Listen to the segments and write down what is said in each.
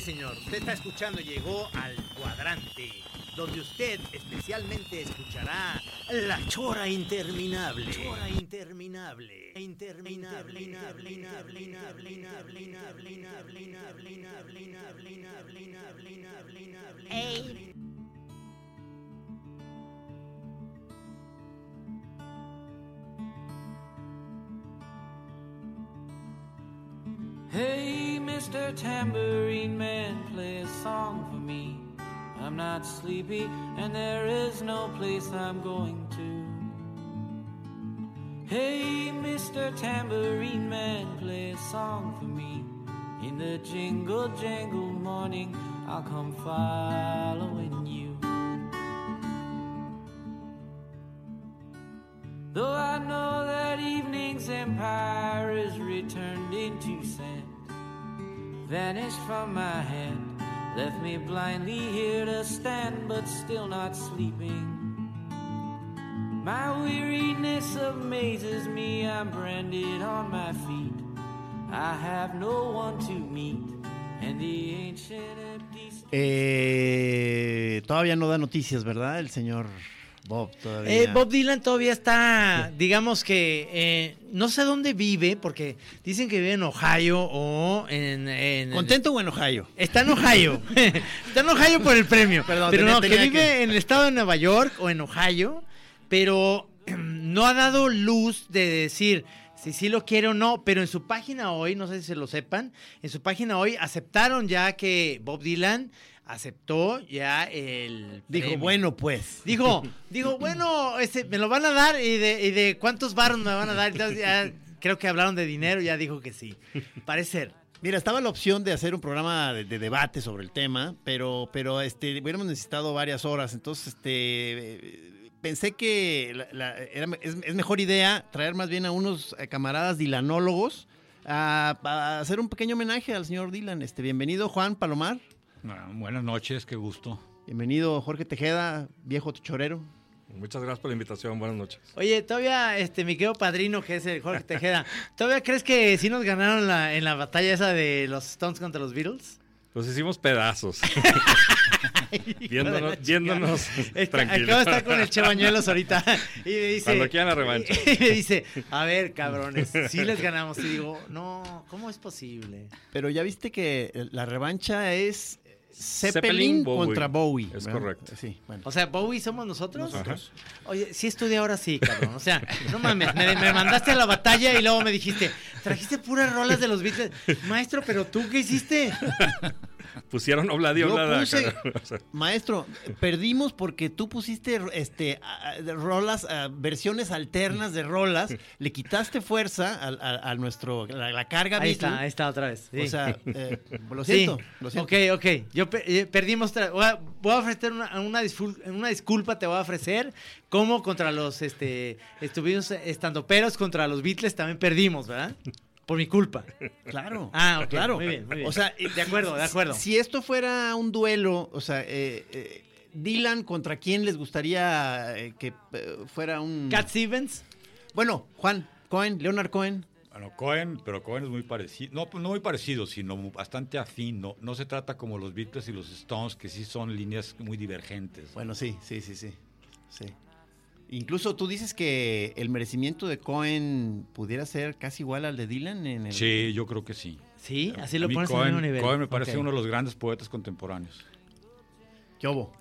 Señor. Usted está escuchando, llegó al cuadrante, donde usted especialmente escuchará la chora interminable. Chora interminable. Interminable. Hey. Hey. Mr. Tambourine Man, play a song for me. I'm not sleepy, and there is no place I'm going to. Hey, Mr. Tambourine Man, play a song for me. In the jingle jangle morning, I'll come following you. Though I know that evening's empire is returned into sand, vanished from my hand, left me blindly here to stand, but still not sleeping. My weariness amazes me, I'm branded on my feet. I have no one to meet, and the ancient empty. Eh, todavía no da noticias, ¿verdad? El señor Bob todavía. Eh, Bob Dylan todavía está, digamos que, eh, no sé dónde vive, porque dicen que vive en Ohio o en... en- ¿Contento o en Ohio? Está en Ohio. está en Ohio por el premio. Perdón, pero tenía- no, que vive que- en el estado de Nueva York o en Ohio, pero no ha dado luz de decir si sí lo quiere o no, pero en su página hoy, no sé si se lo sepan, en su página hoy aceptaron ya que Bob Dylan aceptó ya el Dijo, premio. bueno, pues. Dijo, dijo, bueno, este, me lo van a dar y de, y de cuántos barros me van a dar. Entonces ya creo que hablaron de dinero ya dijo que sí. Parece ser. Mira, estaba la opción de hacer un programa de, de debate sobre el tema, pero, pero este, hubiéramos necesitado varias horas. Entonces, este, eh, pensé que la- la- era- es, es mejor idea traer más bien a unos eh, camaradas dilanólogos a, a hacer un pequeño homenaje al señor Dylan. Este, bienvenido, Juan Palomar. Ah, buenas noches, qué gusto. Bienvenido, Jorge Tejeda, viejo chorero. Muchas gracias por la invitación. Buenas noches. Oye, todavía, este, mi querido padrino, que es el Jorge Tejeda, ¿todavía crees que sí nos ganaron la- en la batalla esa de los Stones contra los Beatles? Los hicimos pedazos. viéndonos, viéndonos chingada. Es que tranquilos. Acabo de estar con el Che Bañuelos ahorita y me dice... Cuando quieran la revancha. Y me dice, a ver, cabrones, sí les ganamos. Y digo, no, ¿cómo es posible? Pero ya viste que la revancha es Zeppelin, Zeppelin, Bowie. contra Bowie. Es ¿verdad? correcto. Sí, bueno. O sea, Bowie somos nosotros. Nosotros. Oye, sí estudié ahora sí, cabrón. O sea, no mames, me, me mandaste a la batalla y luego me dijiste, trajiste puras rolas de los Beatles. Maestro, pero tú qué hiciste? Pusieron Yo oblada. puse- Maestro, perdimos porque tú pusiste este a- a- de rolas, a- versiones alternas de rolas, le quitaste fuerza a, a- a nuestro la, la carga Ahí Beatle. está, ahí está otra vez. sí. O sea, eh, lo Sí. siento, lo siento. Ok, ok. Yo eh, perdimos. Voy a, voy a ofrecer una, una disculpa, te voy a ofrecer. Como contra los este estuvimos estando peros contra los Beatles también perdimos, ¿verdad? Por mi culpa. Claro. Ah, claro. muy bien, muy bien. O sea, De acuerdo, de acuerdo. Si esto fuera un duelo, o sea, eh, eh, Dylan, ¿contra quién les gustaría eh, que eh, fuera un. Cat Stevens. Bueno, Juan, Cohen, Leonard Cohen. Bueno, Cohen, pero Cohen es muy parecido. No, no muy parecido, sino bastante afín. No, no se trata como los Beatles y los Stones, que sí son líneas muy divergentes. Bueno, sí, sí, sí, sí. sí. Incluso tú dices que el merecimiento de Cohen pudiera ser casi igual al de Dylan en el. Sí, yo creo que sí. Sí, así lo pones en el Cohen, mismo nivel. Cohen me parece uno de los grandes poetas contemporáneos. ¿Qué hubo?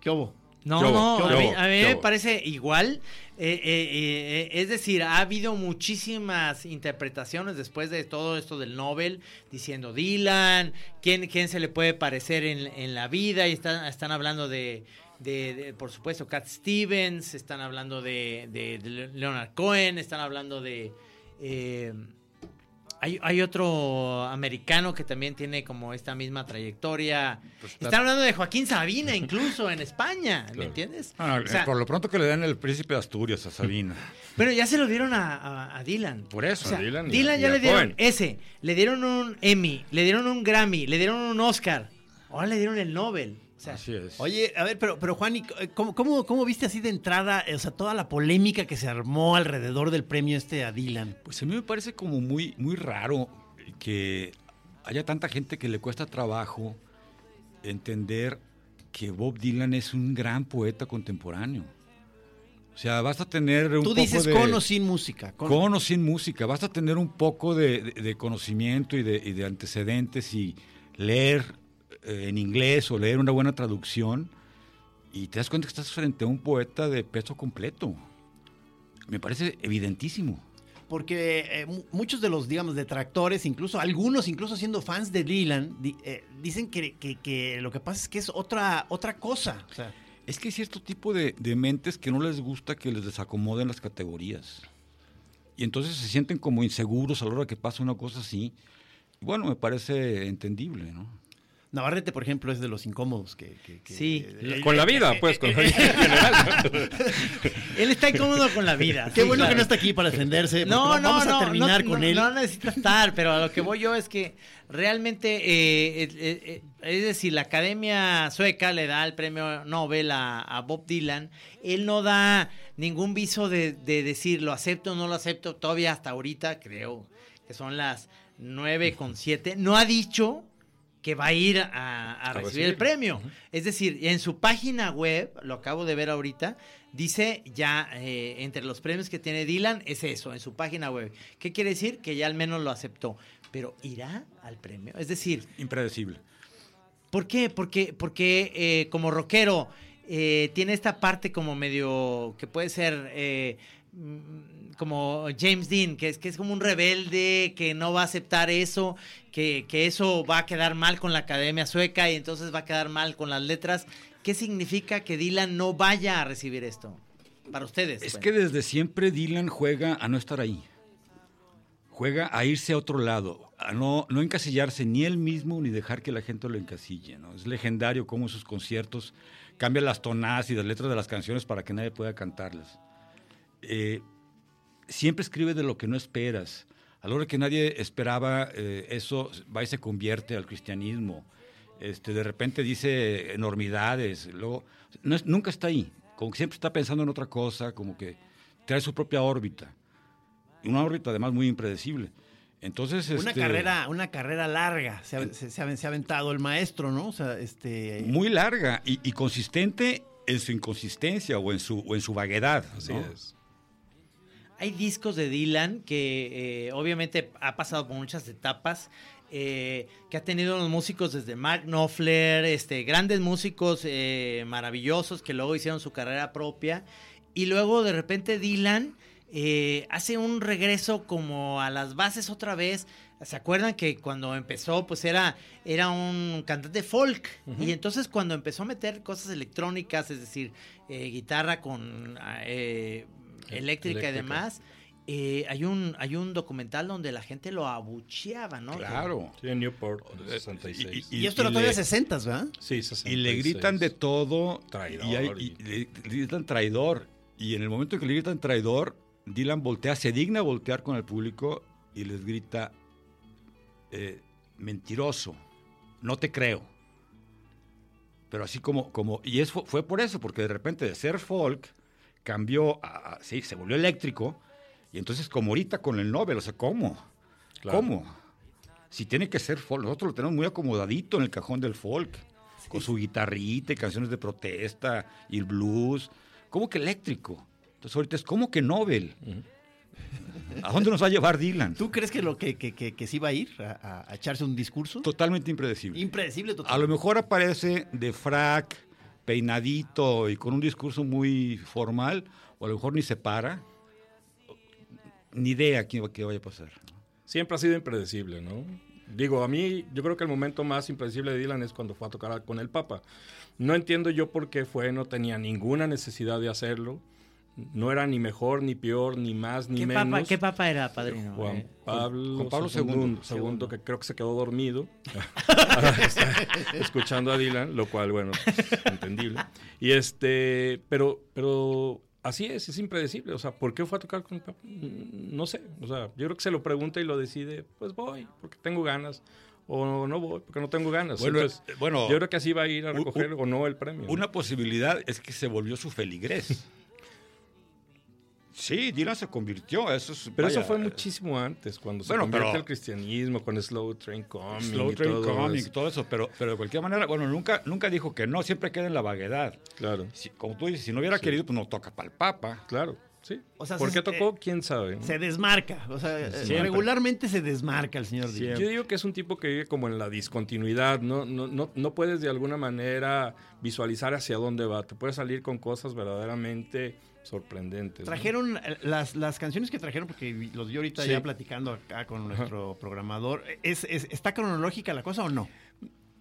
¿Qué hubo? No, ¿Qué hubo? no, ¿Qué a mí, a mí ¿Qué me parece igual. Eh, eh, eh, es decir, ha habido muchísimas interpretaciones después de todo esto del Nobel, diciendo Dylan, quién, quién se le puede parecer en, en la vida, y están, están hablando de, de- de, por supuesto, Cat Stevens, están hablando de, de- de Leonard Cohen, están hablando de... eh, hay, hay otro americano que también tiene como esta misma trayectoria. Pues está- Están hablando de Joaquín Sabina, incluso en España, ¿me Claro. entiendes? Ah, O sea, por lo pronto que le den el príncipe de Asturias a Sabina. pero ya se lo dieron a, a- a Dylan. Por eso, O sea, a Dylan y Dylan y ya le dieron Cohen. ese, le dieron un Emmy, le dieron un Grammy, le dieron un Oscar. Ahora le dieron el Nobel. O sea, Así es. Oye, a ver, pero, pero Juan, ¿y ¿cómo, cómo, cómo viste así de entrada, o sea, toda la polémica que se armó alrededor del premio este a Dylan? Pues a mí me parece como muy, muy raro que haya tanta gente que le cuesta trabajo entender que Bob Dylan es un gran poeta contemporáneo. O sea, basta tener un Tú poco dices de... con o sin música. Con, Con o sin música, basta tener un poco de, de- de conocimiento y de, y de antecedentes y leer eh, en inglés o leer una buena traducción y te das cuenta que estás frente a un poeta de peso completo. Me parece evidentísimo. Porque eh, mu- muchos de los, digamos, detractores, incluso algunos, incluso siendo fans de Dylan, di- eh, dicen que, que- que lo que pasa es que es otra, otra cosa. O sea, Es que hay cierto tipo de, de mentes que no les gusta que les desacomoden las categorías. Y entonces se sienten como inseguros a la hora que pasa una cosa así. Bueno, me parece entendible, ¿no? Navarrete, por ejemplo, es de los incómodos que... que- que- Sí. eh, Con la vida, pues, con la vida en general. él está incómodo con la vida. Qué sí, bueno claro. que no está aquí para defenderse. No, no, vamos no, a terminar no, con no, él. No necesita estar, pero a lo que voy yo es que realmente, eh, eh, eh, es decir, la Academia Sueca le da el premio Nobel a, a Bob Dylan. Él no da ningún viso de, de decir lo acepto o no lo acepto. Todavía hasta ahorita, creo que son las nueve con siete. No ha dicho que va a ir a, a recibir el premio. Es decir, en su página web, lo acabo de ver ahorita, dice ya eh, entre los premios que tiene Dylan es eso, en su página web. ¿Qué quiere decir? Que ya al menos lo aceptó. Pero irá al premio. Es decir, Impredecible. ¿por qué? Porque, porque eh, como rockero eh, tiene esta parte como medio que puede ser como James Dean, que es, que es como un rebelde, que no va a aceptar eso, que, que eso va a quedar mal con la Academia Sueca y entonces va a quedar mal con las letras. ¿Qué significa que Dylan no vaya a recibir esto? Para ustedes. Es bueno. que desde siempre Dylan juega a no estar ahí. Juega a irse a otro lado, a no, no encasillarse ni él mismo ni dejar que la gente lo encasille. ¿no? Es legendario cómo en sus conciertos cambia las tonadas y las letras de las canciones para que nadie pueda cantarlas. Eh, siempre escribe de lo que no esperas. A la hora que nadie esperaba, eh, eso va y se convierte al cristianismo. Este, de repente dice enormidades. Luego, no es- nunca está ahí. Como que siempre está pensando en otra cosa, como que trae su propia órbita. Y una órbita además muy impredecible. Entonces, Una este, carrera, una carrera larga se ha, se se ha aventado el maestro, ¿no? O sea, este. muy larga y, y consistente en su inconsistencia o en su, o en su vaguedad. Así ¿no? es. Hay discos de Dylan que eh, obviamente ha pasado por muchas etapas, eh, que ha tenido los músicos desde Mark Knopfler, este, grandes músicos eh, maravillosos que luego hicieron su carrera propia. Y luego de repente Dylan eh, hace un regreso como a las bases otra vez. ¿Se acuerdan que cuando empezó, pues era, era un cantante folk? Y entonces cuando empezó a meter cosas electrónicas, es decir, guitarra con eh, eléctrica, y demás, eh, hay, un, hay un documental donde la gente lo abucheaba, ¿no? Claro. Sí, en Newport, Eh, 66. Y, esto era y todavía le- 60, ¿verdad? sí, 66. Y le gritan de todo. Traidor Y, hay- y- y le, gritan traidor. Y en el momento que le gritan traidor, Dylan voltea, se digna voltear con el público y les grita, eh, mentiroso, no te creo. Pero así como, como y eso fue por eso, porque de repente de ser folk cambió a, a- sí, se volvió eléctrico, y entonces como ahorita con el Nobel, o sea, ¿cómo? Claro. ¿Cómo? Si tiene que ser folk, nosotros lo tenemos muy acomodadito en el cajón del folk, con su guitarrita y canciones de protesta y el blues, ¿cómo que eléctrico? Entonces ahorita es como que Nobel. ¿A dónde nos va a llevar Dylan? ¿Tú crees que lo que, que, que, que sí va a ir a, a- a echarse un discurso? Totalmente impredecible. Impredecible A total. lo mejor aparece de frac, peinadito y con un discurso muy formal, o a lo mejor ni se para. Ni idea qué, qué vaya a pasar. Siempre ha sido impredecible, ¿no? Digo, a mí, yo creo que el momento más impredecible de Dylan es cuando fue a tocar con el Papa. No entiendo yo por qué fue, no tenía ninguna necesidad de hacerlo. No era ni mejor, ni peor, ni más, ni ¿Qué menos. papa, ¿Qué papa era, padrino? Juan Pablo, Juan Pablo II, II, segundo, que creo que se quedó dormido escuchando a Dylan, lo cual, bueno, es entendible. Y este, pero, pero así es, es impredecible. O sea, ¿por qué fue a tocar con Papa? No sé. O sea, yo creo que se lo pregunta y lo decide, pues voy, porque tengo ganas. O no voy, porque no tengo ganas. Bueno, Entonces, eh, bueno, yo creo que así va a ir a recoger o no el premio. ¿no? Una posibilidad es que se volvió su feligrés. Sí, Dylan se convirtió. Eso es, Pero eso fue muchísimo antes, cuando se Bueno, convierte pero- al cristianismo, con Slow Train Coming Slow y Train todo Coming eso. todo eso, pero, pero de cualquier manera, bueno, nunca, nunca dijo que no, siempre queda en la vaguedad. Claro, Si- como tú dices, si no hubiera querido, pues no toca para el Papa. claro, sí. O sea, ¿Por se- qué tocó? ¿Quién sabe? no? Se desmarca. O sea, eh, Siempre. regularmente se desmarca el señor Dylan. Yo digo que es un tipo que vive como en la discontinuidad, ¿no? No, no, no puedes de alguna manera visualizar hacia dónde va. Te puedes salir con cosas verdaderamente sorprendentes. ¿no? Trajeron eh, las, las canciones que trajeron, porque los vi ahorita Sí. ya platicando acá con nuestro programador. ¿Es, es- está cronológica la cosa o no?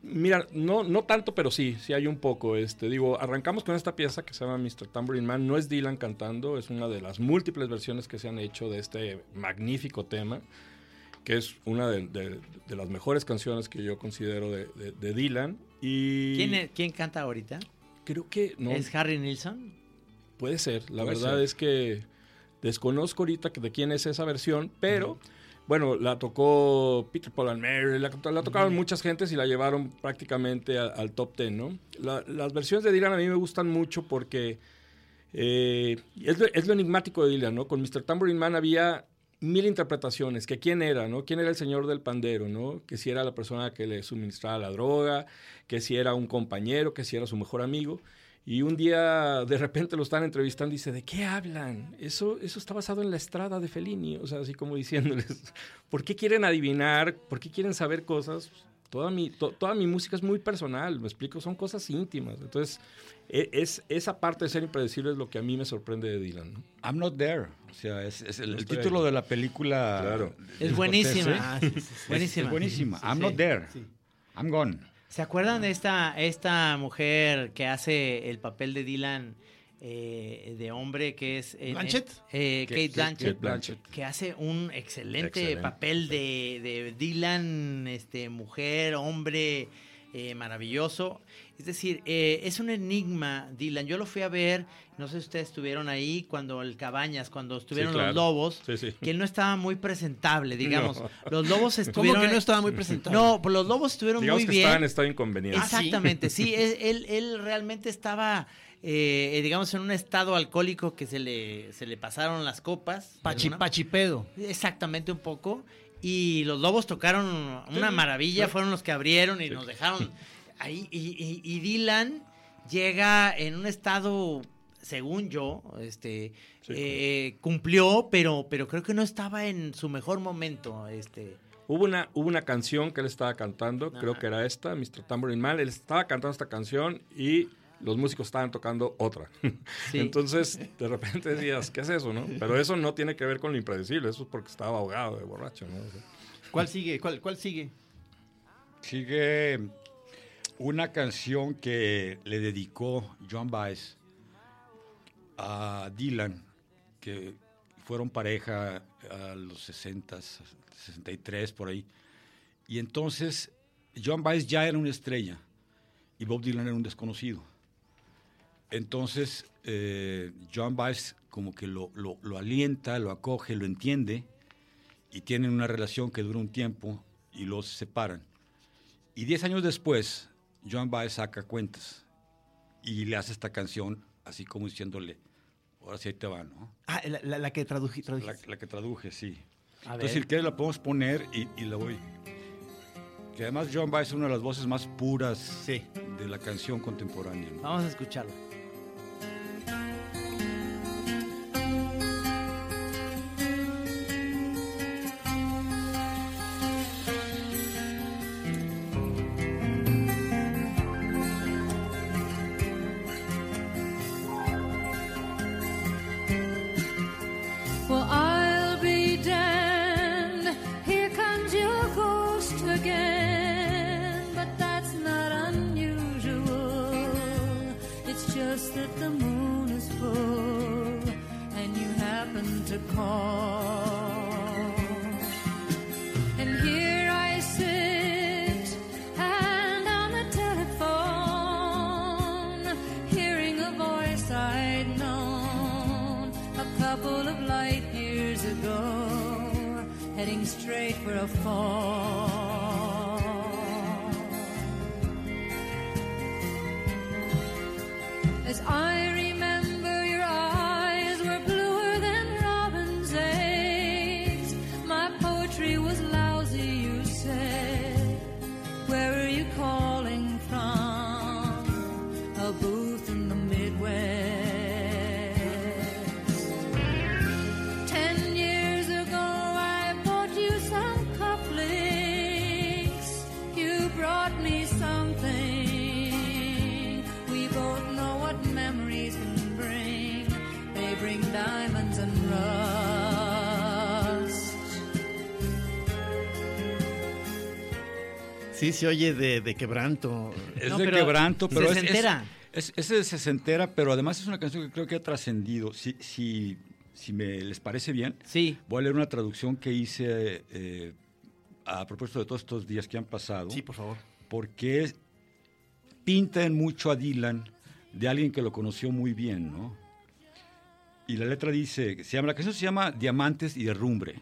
Mira, no, no tanto, pero sí, sí hay un poco. Este, digo, arrancamos con esta pieza que se llama Mr. Tambourine Man. No es Dylan cantando, es una de las múltiples versiones que se han hecho de este magnífico tema, que es una de, de- de las mejores canciones que yo considero de, de- de Dylan. Y ¿Quién, es- ¿Quién canta ahorita? creo que no, ¿Es Harry Nilsson? Puede ser. La Puede verdad ser. es que desconozco ahorita de quién es esa versión, pero bueno, la tocó Peter Paul and Mary, la, la tocaron muchas gentes y la llevaron prácticamente a- al top ten, ¿no? La- las versiones de Dylan a mí me gustan mucho porque eh, es, lo, es lo enigmático de Dylan, ¿no? Con Mr. Tambourine Man había mil interpretaciones, que quién era, ¿no? ¿Quién era el señor del pandero, ¿no? Que si era la persona que le suministraba la droga, que si era un compañero, que si era su mejor amigo. Y un día de repente lo están entrevistando y dice, ¿de qué hablan? Eso, eso está basado en la estrada de Fellini. O sea, así como diciéndoles, ¿por qué quieren adivinar? ¿Por qué quieren saber cosas? Toda mi, to- toda mi música es muy personal, me explico, son cosas íntimas. Entonces, e- es, esa parte de ser impredecible es lo que a mí me sorprende de Dylan. ¿no? I'm not there. O sea, es, es el, No el título ahí. de la película. Claro. Es buenísima. Ah, sí, sí, sí. Es- Buenísima. Es buenísima. Sí, I'm sí. not there. Sí. I'm gone. ¿Se acuerdan de esta, esta mujer que hace el papel de Dylan eh, de hombre que es... eh, ¿Blanchett? eh, Que- Kate Blanchett. Kate Blanchett. Que hace un excelente, Excelente. papel de, de Dylan, este, mujer, hombre, eh, maravilloso. Es decir, eh, es un enigma, Dylan. Yo lo fui a ver, no sé si ustedes estuvieron ahí cuando el Cabañas, cuando estuvieron claro. los lobos, Sí, sí. que él no estaba muy presentable, digamos. No. Los lobos ¿Cómo estuvieron... que no estaba muy presentado? No, pues los lobos estuvieron Digamos muy que bien. estaba en estado inconveniente. Ah. Exactamente, sí, él, él- él realmente estaba, eh, digamos, en un estado alcohólico que se le, se le pasaron las copas. Pachi, pachipedo. Exactamente, un poco. Y los lobos tocaron una maravilla, fueron los que abrieron y nos dejaron ahí. Y, y- y Dylan llega en un estado, según yo, este, Sí, eh, cumplió, pero, pero creo que no estaba en su mejor momento. Este. Hubo una, hubo una canción que él estaba cantando, creo que era esta, Mr. Tambourine Man. Él estaba cantando esta canción y los músicos estaban tocando otra. Sí. Entonces, de repente decías, ¿qué es eso, no? Pero eso no tiene que ver con lo impredecible, eso es porque estaba ahogado de borracho, ¿no? O sea, ¿Cuál sigue? ¿Cuál, cuál sigue? Sigue una canción que le dedicó John Baez a Dylan, que fueron pareja a los 60, 63 por ahí. Y entonces John Baez ya era una estrella y Bob Dylan era un desconocido. Entonces eh, John Baez como que lo, lo- lo alienta, lo acoge, lo entiende y tienen una relación que dura un tiempo y los separan. Y diez años después, Joan Baez saca cuentas y le hace esta canción así como diciéndole, ahora sí ahí te va, ¿no? Ah, la, la- la que traduji- La, la que traduje, sí. A Entonces, ver. si quieres la podemos poner y, y la voy. Que además Joan Baez es una de las voces más puras Sí. de la canción contemporánea. ¿no? Vamos a escucharlo. As I Sí, se oye de, de quebranto. Es No, de pero quebranto, pero es, es, sesentera. es, es de sesentera, pero además es una canción que creo que ha trascendido. Si, si, si me les parece bien, Sí. voy a leer una traducción que hice eh, a propósito de todos estos días que han pasado. Sí, por favor. porque pintan mucho a Dylan de alguien que lo conoció muy bien, ¿no? Y la letra dice, se llama, la canción se llama Diamantes y Derrumbre.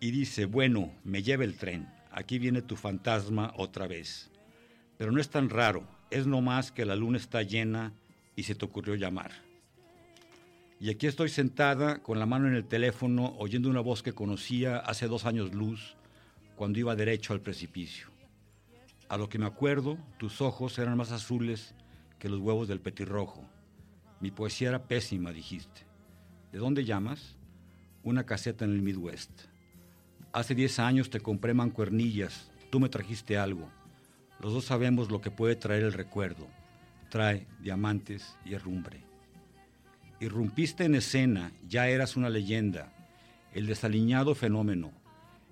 Y dice, bueno, me lleva el tren, aquí viene tu fantasma otra vez. Pero no es tan raro, es nomás que la luna está llena y se te ocurrió llamar. Y aquí estoy sentada con la mano en el teléfono oyendo una voz que conocía hace dos años luz cuando iba derecho al precipicio. A lo que me acuerdo, tus ojos eran más azules que los huevos del petirrojo. Mi poesía era pésima, dijiste. ¿De dónde llamas? Una caseta en el Midwest. Hace 10 años te compré mancuernillas, tú me trajiste algo. Los dos sabemos lo que puede traer el recuerdo. Trae diamantes y herrumbre. Irrumpiste en escena, ya eras una leyenda, el desaliñado fenómeno,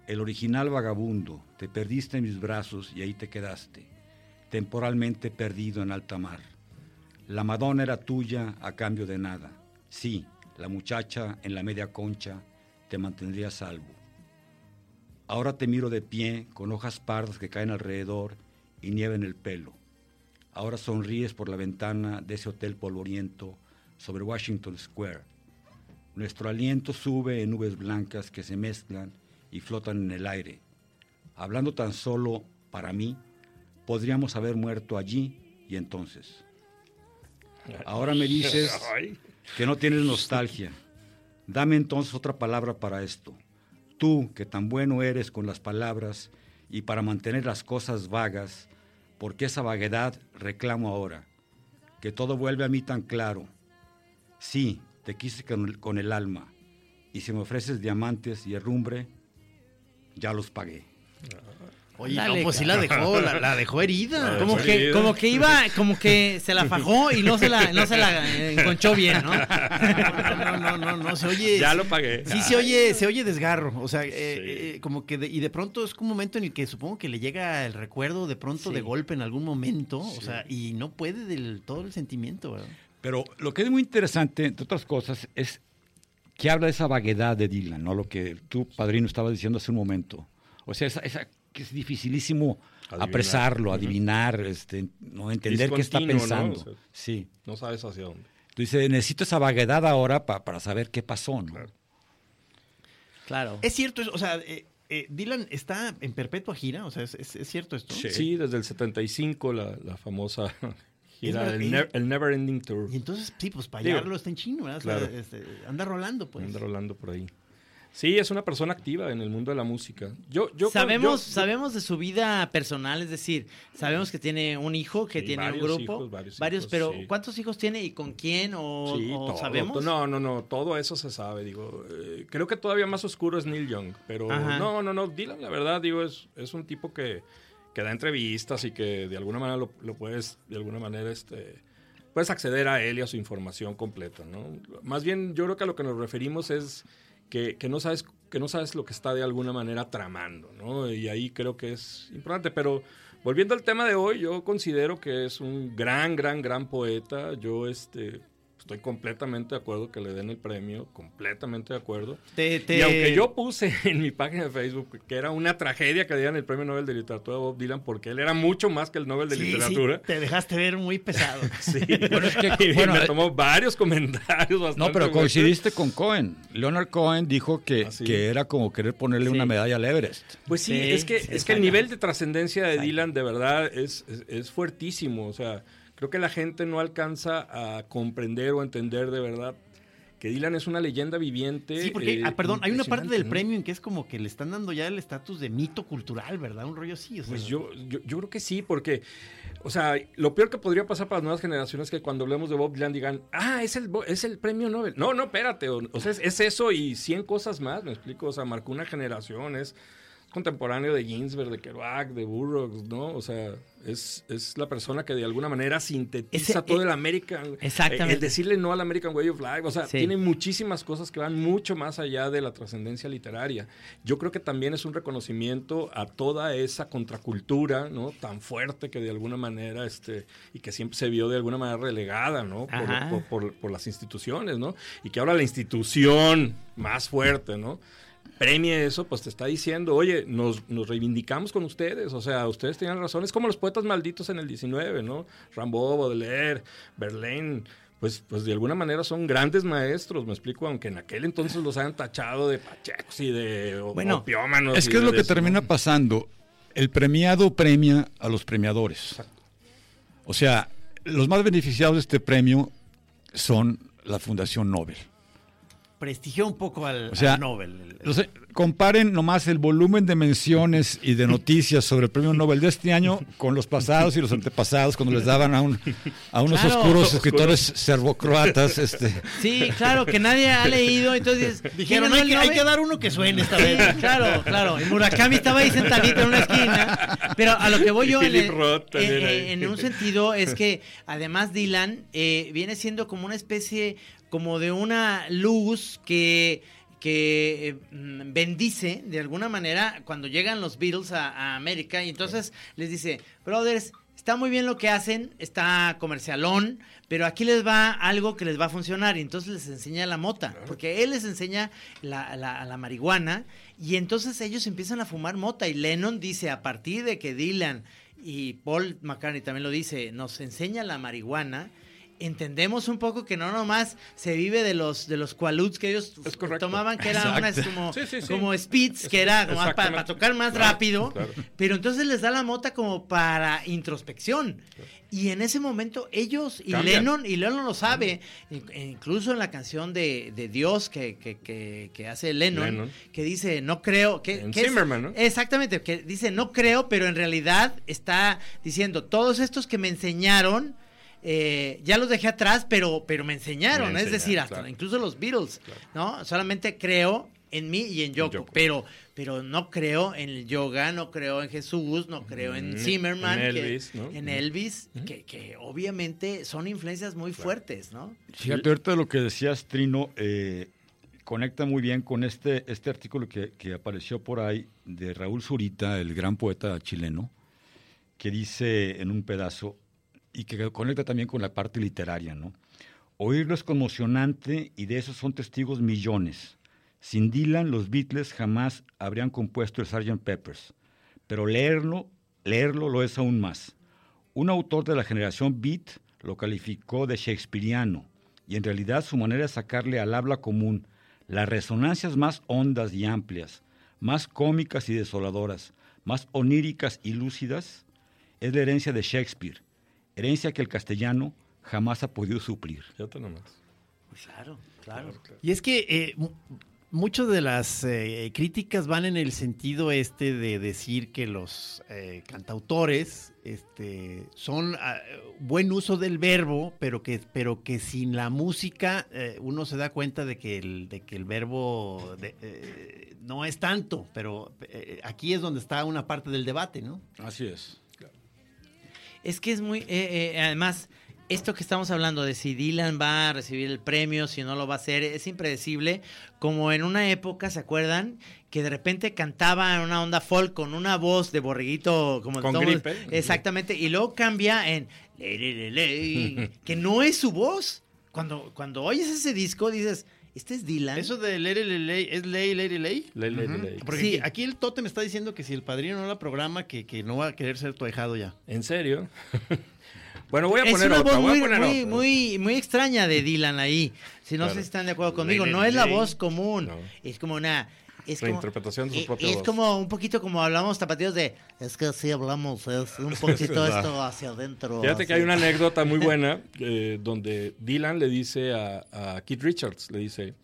el original vagabundo, te perdiste en mis brazos y ahí te quedaste, temporalmente perdido en alta mar. La Madonna era tuya a cambio de nada. Sí, la muchacha en la media concha te mantendría salvo. Ahora te miro de pie, con hojas pardas que caen alrededor y nieve en el pelo. Ahora sonríes por la ventana de ese hotel polvoriento sobre Washington Square. Nuestro aliento sube en nubes blancas que se mezclan y flotan en el aire. Hablando tan solo para mí, podríamos haber muerto allí y entonces. Ahora me dices que no tienes nostalgia. Dame entonces otra palabra para esto. Tú, que tan bueno eres con las palabras y para mantener las cosas vagas, porque esa vaguedad reclamo ahora. Que todo vuelve a mí tan claro. Sí, te quise con el, alma, y si me ofreces diamantes y herrumbre, ya los pagué. Oye, Dale, no, pues sí la dejó, la, la dejó herida. Como que, como que iba, como que se la fajó y no se la, no se la eh, enconchó bien, ¿no? No, no, no, no, se oye. Ya lo pagué. Sí, se oye, se oye desgarro. O sea, eh, eh, como que de- y de pronto es un momento en el que supongo que le llega el recuerdo de pronto Sí. de golpe en algún momento. O sea, y no puede del todo el sentimiento, ¿verdad? Pero lo que es muy interesante, entre otras cosas, es que habla de esa vaguedad de Dylan, ¿no? Lo que tú, padrino, estabas diciendo hace un momento. O sea, esa, esa- que es dificilísimo Adivinar. apresarlo, adivinar, este, no entender qué está ¿no? pensando. O sea, sí. No sabes hacia dónde. Dice, necesito esa vaguedad ahora pa- para saber qué pasó, ¿no? Claro. Es cierto, eso, o sea, eh, eh, Dylan está en perpetua gira, o sea, es, es- es cierto esto. Sí, desde el 75, la, la famosa gira, el, y- Ne- el Never Ending Tour. Y entonces, sí, pues para Digo, hallarlo está en chino, ¿verdad? O sea, claro. este, anda rolando, pues. Anda rolando por ahí. Sí, es una persona activa en el mundo de la música. Yo, yo sabemos, yo- sabemos de su vida personal, es decir, sabemos que tiene un hijo, que Sí, tiene un varios grupo, hijos, varios hijos, pero sí. ¿cuántos hijos tiene y con quién o, Sí, o todo, sabemos? No, no, no, todo eso se sabe, digo. eh, creo que todavía más oscuro es Neil Young, pero Ajá. no, no, no, Dylan, la verdad, digo, es, es un tipo que, que da entrevistas y que de alguna manera lo, lo puedes, de alguna manera, este, puedes acceder a él y a su información completa, ¿no? Más bien, yo creo que a lo que nos referimos es que, que no sabes que no sabes lo que está de alguna manera tramando, ¿no? Y ahí creo que es importante, pero volviendo al tema de hoy, yo considero que es un gran, gran, gran poeta. Yo, este, estoy completamente de acuerdo que le den el premio, completamente de acuerdo. Te- te- Y aunque yo puse en mi página de Facebook que era una tragedia que le dieran el premio Nobel de Literatura a Bob Dylan porque él era mucho más que el Nobel de Sí, sí, Literatura. te dejaste ver muy pesado. Sí. Bueno, es que, Y bueno, me tomó varios comentarios. bastante No, pero coincidiste con Cohen. Leonard Cohen dijo que, ¿Ah, sí? que era como querer ponerle Sí. una medalla al Everest. Pues sí, Sí, es que, sí, es que el nivel de trascendencia de. Dylan de verdad es, es, es fuertísimo. O sea, creo que la gente no alcanza a comprender o entender de verdad que Dylan es una leyenda viviente. Sí, porque, eh, ah, perdón, hay una parte del ¿no? premio en que es como que le están dando ya el estatus de mito cultural, ¿verdad? Un rollo así. O sea, Pues yo, yo, yo creo que sí, porque, o sea, lo peor que podría pasar para las nuevas generaciones es que cuando hablemos de Bob Dylan digan, ah, es el, es el premio Nobel. No, no, espérate. O, o sea, es, es eso y 100 cosas más, me explico. O sea, marcó una generación, es contemporáneo de Ginsberg, de Kerouac, de Burroughs, ¿no? O sea, es, es la persona que de alguna manera sintetiza Ese- todo eh, el American. exactamente. eh, El decirle no al American Way of Life. O sea, Sí. tiene muchísimas cosas que van mucho más allá de la trascendencia literaria. Yo creo que también es un reconocimiento a toda esa contracultura, ¿no? Tan fuerte que de alguna manera, este, y que siempre se vio de alguna manera relegada, ¿no? Por, por- por- por las instituciones, ¿no? Y que ahora la institución más fuerte, ¿no? Premie eso, pues te está diciendo, oye, nos, nos reivindicamos con ustedes, o sea, ustedes tenían razón, es como los poetas malditos en el 19, ¿no? Rimbaud, Baudelaire, Verlaine, pues, pues de alguna manera son grandes maestros, me explico, aunque en aquel entonces los hayan tachado de pachecos y de Bueno, opiómanos Es que es lo que termina pasando. El premiado premia a los premiadores. O sea, los más beneficiados de este premio son la Fundación Nobel. Prestigió un poco al, O sea, al Nobel. El- el- No sé, comparen nomás el volumen de menciones y de noticias sobre el premio Nobel de este año con los pasados y los antepasados cuando les daban a, un, a unos Claro. oscuros escritores serbocroatas. Este, Sí, claro, que nadie ha leído, entonces Dijeron, ¿quién hay que, el hay que dar uno que suene esta Sí, vez. claro, claro. Y Murakami estaba ahí sentadito en una esquina. Pero a lo que voy yo en, Philip el- Roth también en- ahí. en un sentido es que además Dylan eh, viene siendo como una especie como de una luz que que eh, mm, bendice de alguna manera cuando llegan los Beatles a, a América. Y entonces les dice, brothers, está muy bien lo que hacen, está comercialón, pero aquí les va algo que les va a funcionar y entonces les enseña la mota, porque él les enseña la, la- la marihuana. Y entonces ellos empiezan a fumar mota. Y Lennon dice, a partir de que Dylan y Paul McCartney también lo dice, nos enseña la marihuana, entendemos un poco que no nomás se vive de los de los qualuts que ellos tomaban que eran unas como, Sí, sí, sí. como speeds que era como para, tocar más Claro, rápido claro. pero entonces les da la mota como para introspección y en ese momento ellos y Cambian. Lennon y Lennon lo sabe e incluso en la canción de, de Dios que, que, que, que hace Lennon, Lennon. que dice no creo que, En es- exactamente que dice no creo pero en realidad está diciendo todos estos que me enseñaron eh, ya los dejé atrás, pero, pero me enseñaron, Me es decir, hasta claro. incluso los Beatles, ¿no? Solamente creo en mí y en Yoko, Yoko. pero pero no creo en el yoga, no creo en Jesús, no creo en Mm, Zimmerman, en que- Elvis, ¿no? en. Elvis, que, que obviamente son influencias muy fuertes, ¿no? Fíjate, ahorita lo que decías, Trino, eh, conecta muy bien con este, este artículo que, que apareció por ahí de Raúl Zurita, el gran poeta chileno, que dice en un pedazo, y que conecta también con la parte literaria, ¿no? Oírlo es conmocionante y de eso son testigos millones. Sin Dylan, los Beatles jamás habrían compuesto el Sgt. Peppers, pero leerlo, leerlo lo es aún más. Un autor de la generación Beat lo calificó de shakespeariano y en realidad su manera de sacarle al habla común Las resonancias más hondas y amplias, más cómicas y desoladoras, más oníricas y lúcidas, es la herencia de Shakespeare, herencia que el castellano jamás ha podido suplir. Fíjate nomás. Claro, claro. Y es que eh, mu- muchas de las eh, críticas van en el sentido este de decir que los eh, cantautores este, son ah, buen uso del verbo, pero que, pero que sin la música eh, uno se da cuenta de que el, de que el verbo de- eh, no es tanto, pero eh, aquí es donde está una parte del debate, ¿no? Así es. Es que es muy. eh, eh, además, esto que estamos hablando de si Dylan va a recibir el premio, si no lo va a hacer, es impredecible. Como en una época, ¿se acuerdan? Que de repente cantaba en una onda folk con una voz de borreguito como Con. Exactamente. Y luego cambia en. le, le, le, le, que no es su voz. Cuando, cuando oyes ese disco, dices. Este es Dylan. Eso de Lady Ley, ¿es Ley, Lady Ley? Ley, ley, ley. Porque Sí. aquí, aquí el Tote me está diciendo que si el padrino no la programa, que, que no va a querer ser tu ahijado ya. ¿En serio? bueno, voy a es poner una otra. voz muy, muy, muy, muy extraña de Dylan ahí. Si no Claro. sé si están de acuerdo conmigo, Ley, no ley, es la ley. voz común. No. Es como una. Es como, Reinterpretación de su eh, propia es voz. como un poquito como hablamos tapatíos de. Es que así hablamos, es un poquito esto hacia adentro. Fíjate que así". hay una anécdota muy buena eh, donde Dylan le dice a, a Keith Richards, le dice,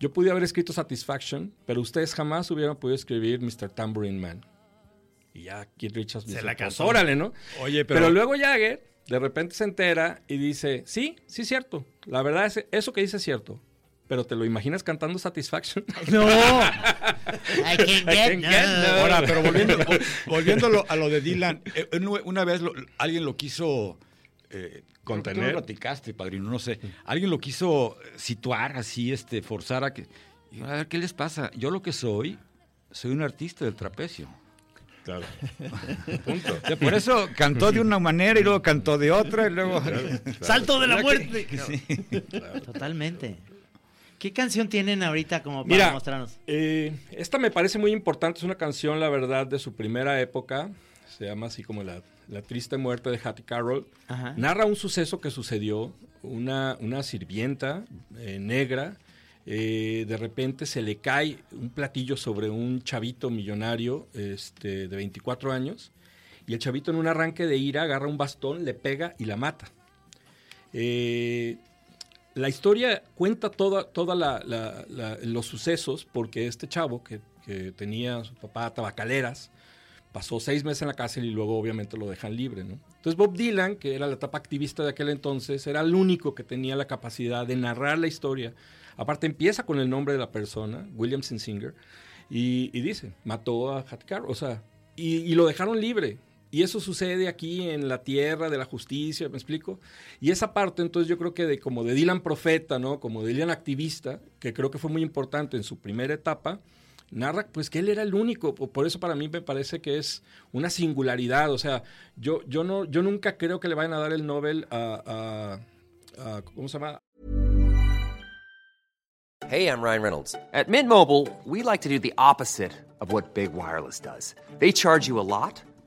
yo pude haber escrito Satisfaction, pero ustedes jamás hubieran podido escribir Mr. Tambourine Man. Y ya Keith Richards dice, la "Pues, cantó. órale, ¿no? Oye, Pero, pero, luego Jagger de repente se entera y dice, sí, sí es cierto. La verdad es eso que dice es cierto. Pero te lo imaginas cantando Satisfaction. No. I can I get, can no. get no. Ahora, pero volviendo, vol- volviendo a lo- a lo de Dylan, eh, una- una vez lo- alguien lo quiso eh, Contener. tú lo platicaste, padrino, no sé. Alguien lo quiso situar así, este, forzar a que. y yo, a ver, ¿qué les pasa? Yo lo que soy, soy un artista del trapecio. Claro. Punto. O sea, por eso cantó de una manera y luego cantó de otra y luego. ¡Salto de la muerte! Totalmente. ¿Qué canción tienen ahorita como para Mira, mostrarnos? eh, esta me parece muy importante. Es una canción, la verdad, de su primera época. Se llama así como La, la triste muerte de Hattie Carroll. Ajá. Narra un suceso que sucedió. Una, una sirvienta eh, negra. eh, de repente se le cae un platillo sobre un chavito millonario este, de 24 años. Y el chavito en un arranque de ira agarra un bastón, le pega y la mata. Eh, la historia cuenta toda, toda los sucesos porque este chavo que, tenía a su papá tabacaleras pasó seis meses en la cárcel y luego obviamente lo dejan libre. Entonces Bob Dylan, que era la etapa activista de aquel entonces, era el único que tenía la capacidad de narrar la historia. Aparte empieza con el nombre de la persona, William Singer, y, y dice, mató a Carroll, o sea, y lo dejaron libre. Y eso sucede aquí en la tierra de la justicia, ¿me explico? Y esa parte, entonces yo creo que de como de Dylan profeta, ¿no? Como de Dylan activista, que creo que fue muy importante en su primera etapa, narra pues que él era el único, po- por eso para mí me parece que es una singularidad, o sea, yo, yo, no, yo nunca creo que le vayan a dar el Nobel a, a- a- ¿cómo se llama? Hey, I'm Ryan Reynolds. At Mint Mobile, we like to do the opposite of what Big Wireless does. They charge you a lot,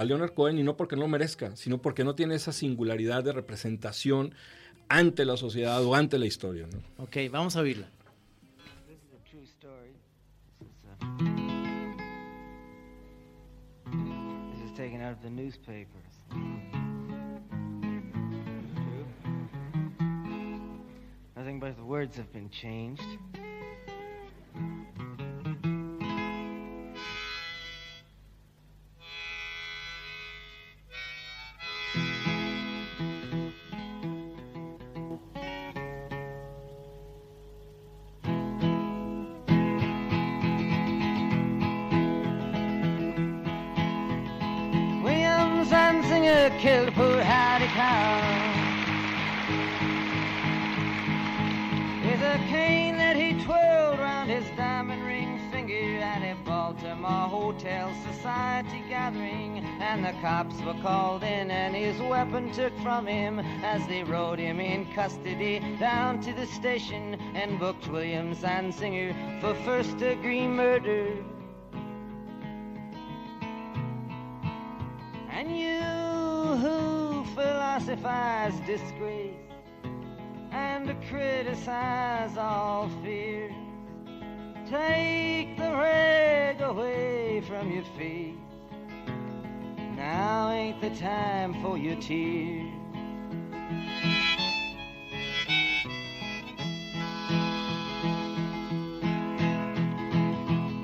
a Leonard Cohen y no porque no lo merezca, sino porque no tiene esa singularidad de representación ante la sociedad o ante la historia. ¿no? Ok, vamos a oírla. taken out of the newspapers. True. Nothing but the words have been changed. And the cops were called in, and his weapon took from him as they rode him in custody down to the station and booked William Sansinger for first degree murder. And you who philosophize disgrace and criticize all fears, take the rag away from your face. Now ain't the time for your tears.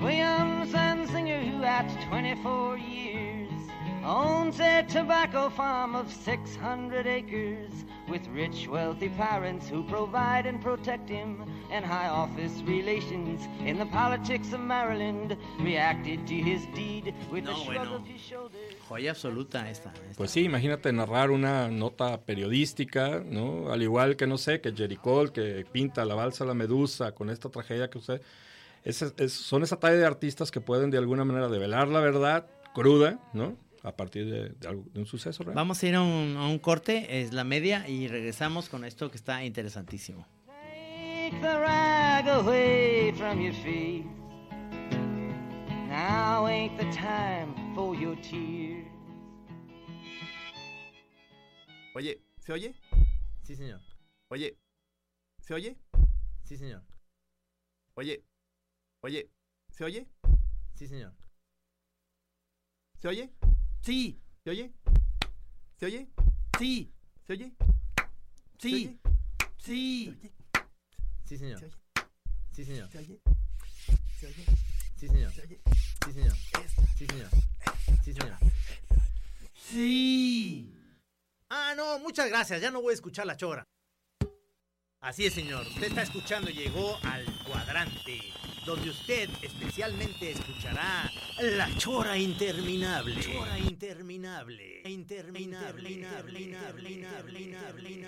William Sansinger, who at 24 years owns a tobacco farm of 600 acres with rich, wealthy parents who provide and protect him, and high office relations in the politics of Maryland, reacted to his deed with a shrug of his shoulders. Joya absoluta esta. esta. Pues sí, imagínate narrar una nota periodística, ¿no? Al igual que, no sé, que Jerry Cole, que pinta la balsa la medusa con esta tragedia que usted... Es, es- son esa talla de artistas que pueden de alguna manera develar la verdad cruda, ¿no? A partir de, de algo- de un suceso real. Vamos a ir a un, a un corte, es la media, y regresamos con esto que está interesantísimo. Take the rag away from your face. Now ain't the time for your tears. Oye, ¿se oye? Sí, señor. Oye, ¿se oye? Sí, señor. Oye, oye, ¿se oye? Sí, señor. ¿Se oye? Sí. ¿Se oye? ¿Se oye? Sí. ¿Se oye? Sí. Sí. Sí, señor. Sí, señor. ¿Se oye? ¿Se oye? Sí, señor. ¿Se oye? Sí, señor. Sí, señor. Sí, señor. Sí. Ah, no, muchas gracias. Ya no voy a escuchar la chora. Así es, señor. Usted está escuchando y llegó al cuadrante, donde usted especialmente escuchará la chora interminable. Chora interminable. Interminable. Interminable. Interminable. Interminable.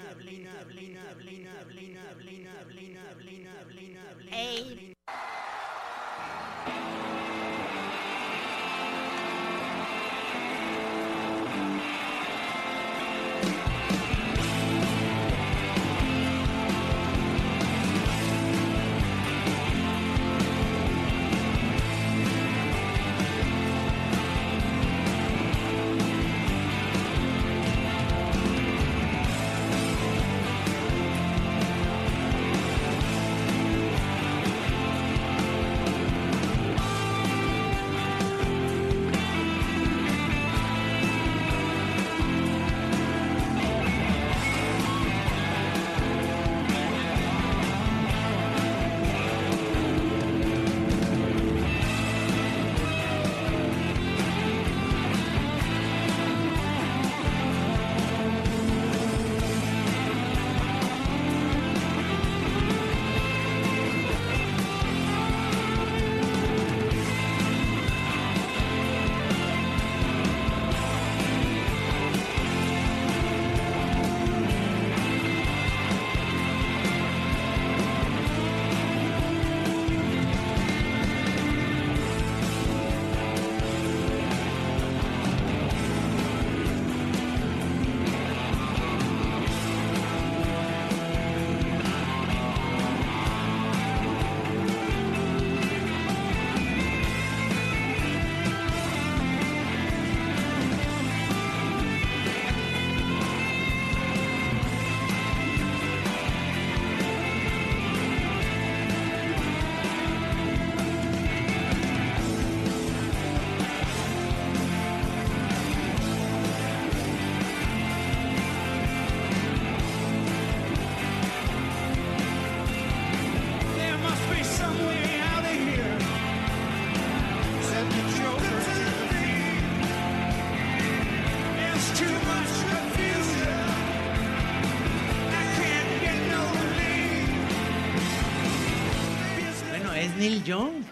Neil Young,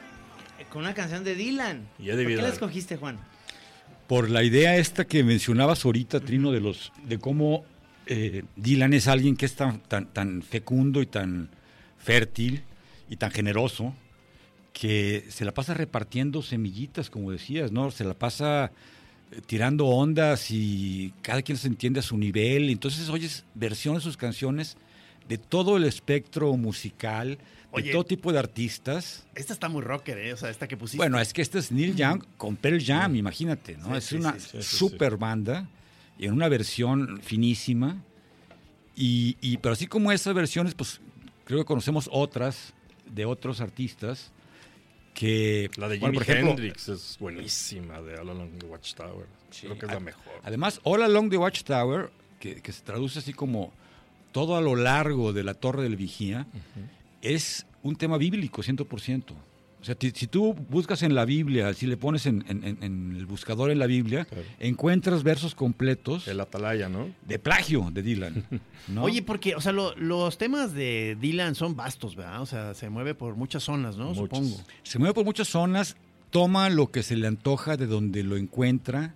eh, con una canción de Dylan. Y Eddie ¿Por qué la escogiste, Juan? Por la idea esta que mencionabas ahorita, Trino, de los de cómo eh, Dylan es alguien que es tan, tan, tan fecundo y tan fértil y tan generoso, que se la pasa repartiendo semillitas, como decías, ¿no? Se la pasa eh, tirando ondas y cada quien se entiende a su nivel. Entonces oyes versiones de sus canciones de todo el espectro musical, Oye. de todo tipo de artistas. Esta está muy rocker, ¿eh? O sea, esta que pusiste. Bueno, es que este es Neil Young con Pearl Jam, imagínate, ¿no? Sí, es sí, una sí, sí, sí, sí. super banda y en una versión finísima. Y, y- pero así como esas versiones, pues creo que conocemos otras de otros artistas que La de Jimi Hendrix es buenísima, de All Along the Watchtower. Creo que es la mejor. Además, All Along the Watchtower, que, que se traduce así como todo a lo largo de la Torre del Vigía, es un tema bíblico, 100%. O sea, si tú buscas en la Biblia, si le pones en, en- en- en el buscador en la Biblia, encuentras versos completos. El Atalaya, ¿no? De plagio de Dylan. ¿no? Oye, porque, o sea, lo- los temas de Dylan son vastos, ¿verdad? O sea, se mueve por muchas zonas, ¿no? Supongo. Se mueve por muchas zonas, toma lo que se le antoja de donde lo encuentra,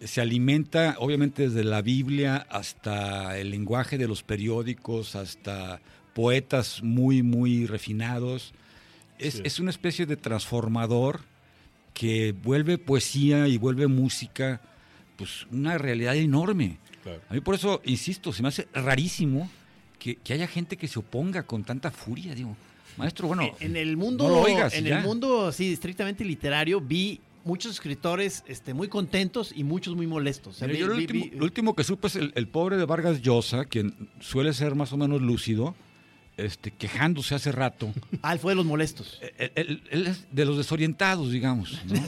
se alimenta obviamente desde la Biblia hasta el lenguaje de los periódicos, hasta poetas muy, muy refinados. Es, Sí. es una especie de transformador que vuelve poesía y vuelve música, pues una realidad enorme. Claro. A mí por eso, insisto, se me hace rarísimo que, que haya gente que se oponga con tanta furia, digo. Maestro, bueno, En el mundo, no lo oigas y en ya. el mundo, sí, estrictamente literario, vi muchos escritores este, muy contentos y muchos muy molestos. O sea, Mira, vi- yo lo, vi- último, vi- lo último que supe es el, el pobre de Vargas Llosa, quien suele ser más o menos lúcido, este, quejándose hace rato. Ah, él fue de los molestos. Él, él- él es de los desorientados, digamos. ¿no?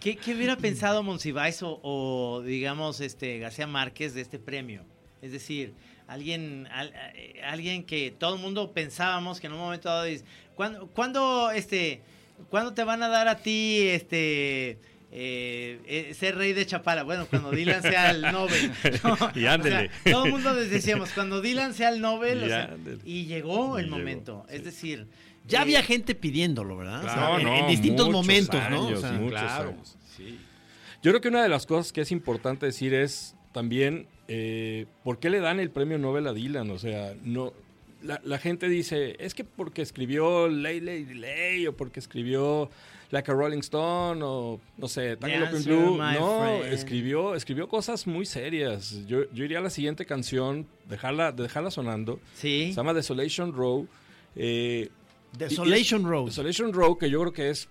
¿Qué, qué hubiera pensado Monsiváis o, o, digamos, este García Márquez de este premio? Es decir, alguien, al- eh, alguien que todo el mundo pensábamos que en un momento dado dice, ¿cuándo, cuándo, este, ¿cuándo te van a dar a ti este eh, eh, ser rey de Chapala? Bueno, cuando Dylan sea el Nobel. ¿no? Y ándele. O sea, todo el mundo les decíamos, cuando Dylan sea el Nobel, o Y sea, ándele. y llegó Y el llegó, momento. Es decir, Ya eh, había gente pidiéndolo, ¿verdad? O sea, Claro, en, no, en distintos momentos, ¿no? O años, sea, claro. años. Yo creo que una de las cosas que es importante decir es también eh, por qué le dan el premio Nobel a Dylan. O sea, no la, la gente dice, es que porque escribió Lay Lady Lay o porque escribió Like a Rolling Stone o no sé, Tango Blue. No, friend. escribió, escribió cosas muy serias. Yo, yo iría a la siguiente canción, dejarla, dejarla sonando. Sí. Se llama Desolation Row. Eh, Desolation y- y- Row. Desolation Row, que yo creo que es,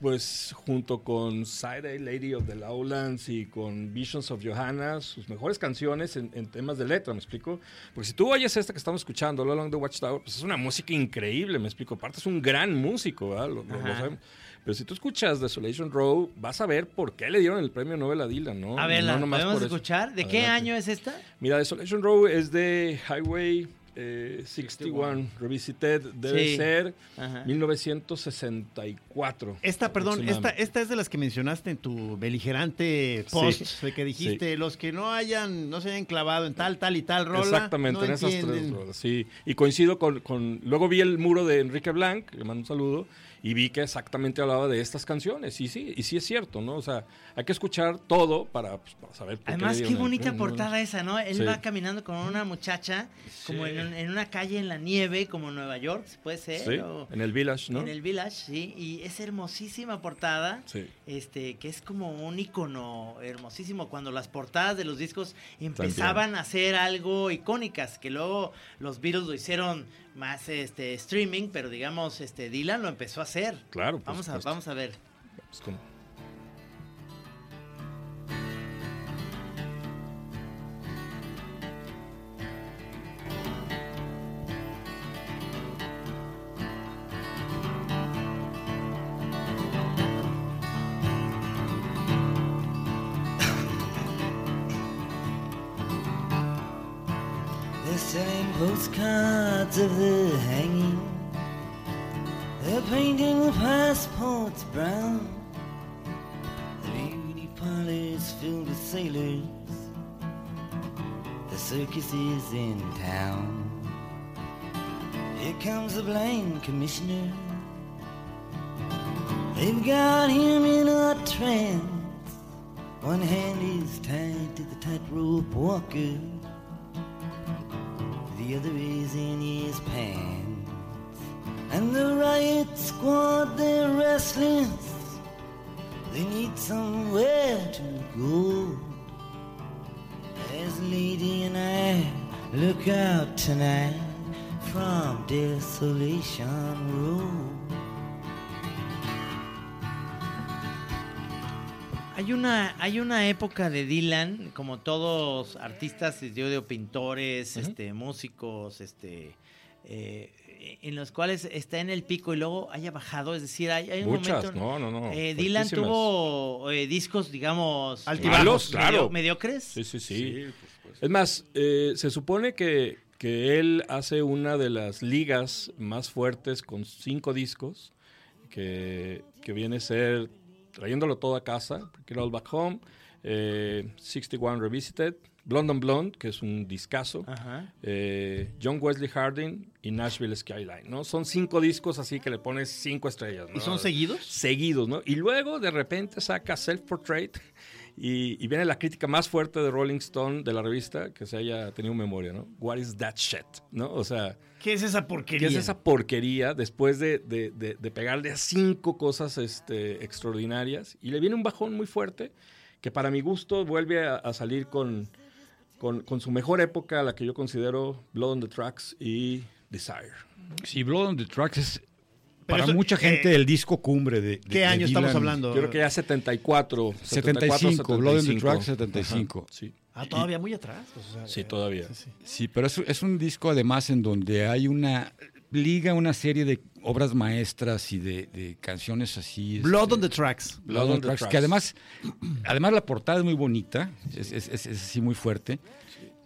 pues, junto con Side A Lady of the Lowlands y con Visions of Johanna, sus mejores canciones en, en temas de letra, ¿me explico? Porque si tú oyes esta que estamos escuchando, All Along the Watchtower, pues es una música increíble, ¿me explico? Aparte es un gran músico, ¿verdad? Lo- lo- lo Ajá. sabemos. Pero si tú escuchas Desolation Row, vas a ver por qué le dieron el premio Nobel a Dylan, ¿no? A ver, No ¿la nomás podemos eso. escuchar? ¿De qué Adelante. año es esta? Mira, Desolation Row es de Highway eh, 61 Revisited. Debe Sí. ser Ajá. 1964. Esta, perdón, esta, esta es de las que mencionaste en tu beligerante post, Sí. de que dijiste, los que no hayan, no se hayan clavado en tal, tal y tal rola. Exactamente, no en esas entienden. tres rolas, sí. Y coincido con, con- Luego vi el muro de Enrique Blanc, le mando un saludo, y vi que exactamente hablaba de estas canciones. Y sí, y sí es cierto, ¿no? O sea, hay que escuchar todo para, pues, para saber por Además, qué bonita ¿no? portada esa, ¿no? Él Sí. va caminando con una muchacha, como en, en una calle en la nieve, como en Nueva York, puede ser. Sí, o- en el Village, ¿no? En el Village, sí. Y es hermosísima portada. Sí. Este, que es como un icono hermosísimo cuando las portadas de los discos empezaban a ser algo icónicas, que luego los Beatles lo hicieron más este streaming, pero digamos, este Dylan lo empezó a hacer. Claro, por Vamos a, vamos a ver. Pues circus is in town. Here comes the blind commissioner. They've got him in a trance. One hand is tied to the tightrope walker. The other is in his pants. And the riot squad, they're restless. They need somewhere to go. Lady and I look out tonight from Desolation Road. Hay una, hay una época de Dylan, como todos artistas, yo digo pintores, este, músicos, este, eh, en los cuales está en el pico y luego haya bajado. Es decir, hay, hay un Muchas, momento. no, no, no, eh, Dylan tuvo eh, discos, digamos, medio- claro. mediocres. Sí, sí, sí. Es más, eh, se supone que, que él hace una de las ligas más fuertes con cinco discos, que, que viene a ser trayéndolo todo a casa, Get All Back Home, eh, 61 Revisited, Blonde on Blonde, que es un discazo, Ajá. eh, John Wesley Harding y Nashville Skyline, ¿no? Son cinco discos así que le pones cinco estrellas, ¿no? ¿Y son seguidos? Seguidos, ¿no? Y luego de repente saca Self Portrait y, y viene la crítica más fuerte de Rolling Stone de la revista que se haya tenido memoria, ¿no? What is that shit? ¿No? O sea, ¿Qué es esa porquería? ¿qué es esa porquería después de, de, de- de pegarle a cinco cosas este, extraordinarias? Y le viene un bajón muy fuerte que para mi gusto vuelve a, a salir con, con, con su mejor época, la que yo considero Blood on the Tracks y Desire. Sí, Blood on the Tracks es Pero para eso, mucha gente eh, el disco cumbre de, de- ¿Qué de año estamos Dylan. hablando? Yo creo que ya 74. 75, Blood on the 75. Tracks 75. Ajá, sí. Ah, todavía muy atrás. o sea, Sí, eh, todavía. sí, sí. Sí, pero es, es un disco además en donde hay una liga una serie de obras maestras y de, de canciones así. Blood este, on the Tracks. Blood on the Tracks, que además, además la portada es muy bonita, es, es- es- es así muy fuerte.